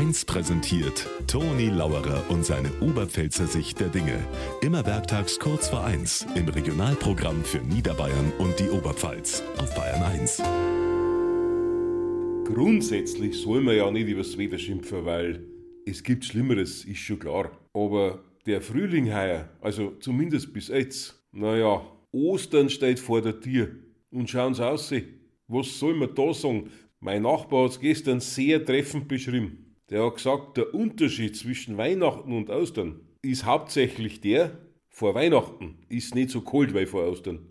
1 präsentiert Toni Lauerer und seine Oberpfälzer Sicht der Dinge. Immer werktags kurz vor 1 im Regionalprogramm für Niederbayern und die Oberpfalz auf Bayern 1. Grundsätzlich soll man ja nicht übers Wetter schimpfen, weil es gibt Schlimmeres, ist schon klar. Aber der Frühling heuer, also zumindest bis jetzt, naja, Ostern steht vor der Tür. Und schauen's aus, was soll man da sagen? Mein Nachbar hat es gestern sehr treffend beschrieben. Der hat gesagt, der Unterschied zwischen Weihnachten und Austern ist hauptsächlich der, vor Weihnachten ist nicht so kalt wie vor Austern.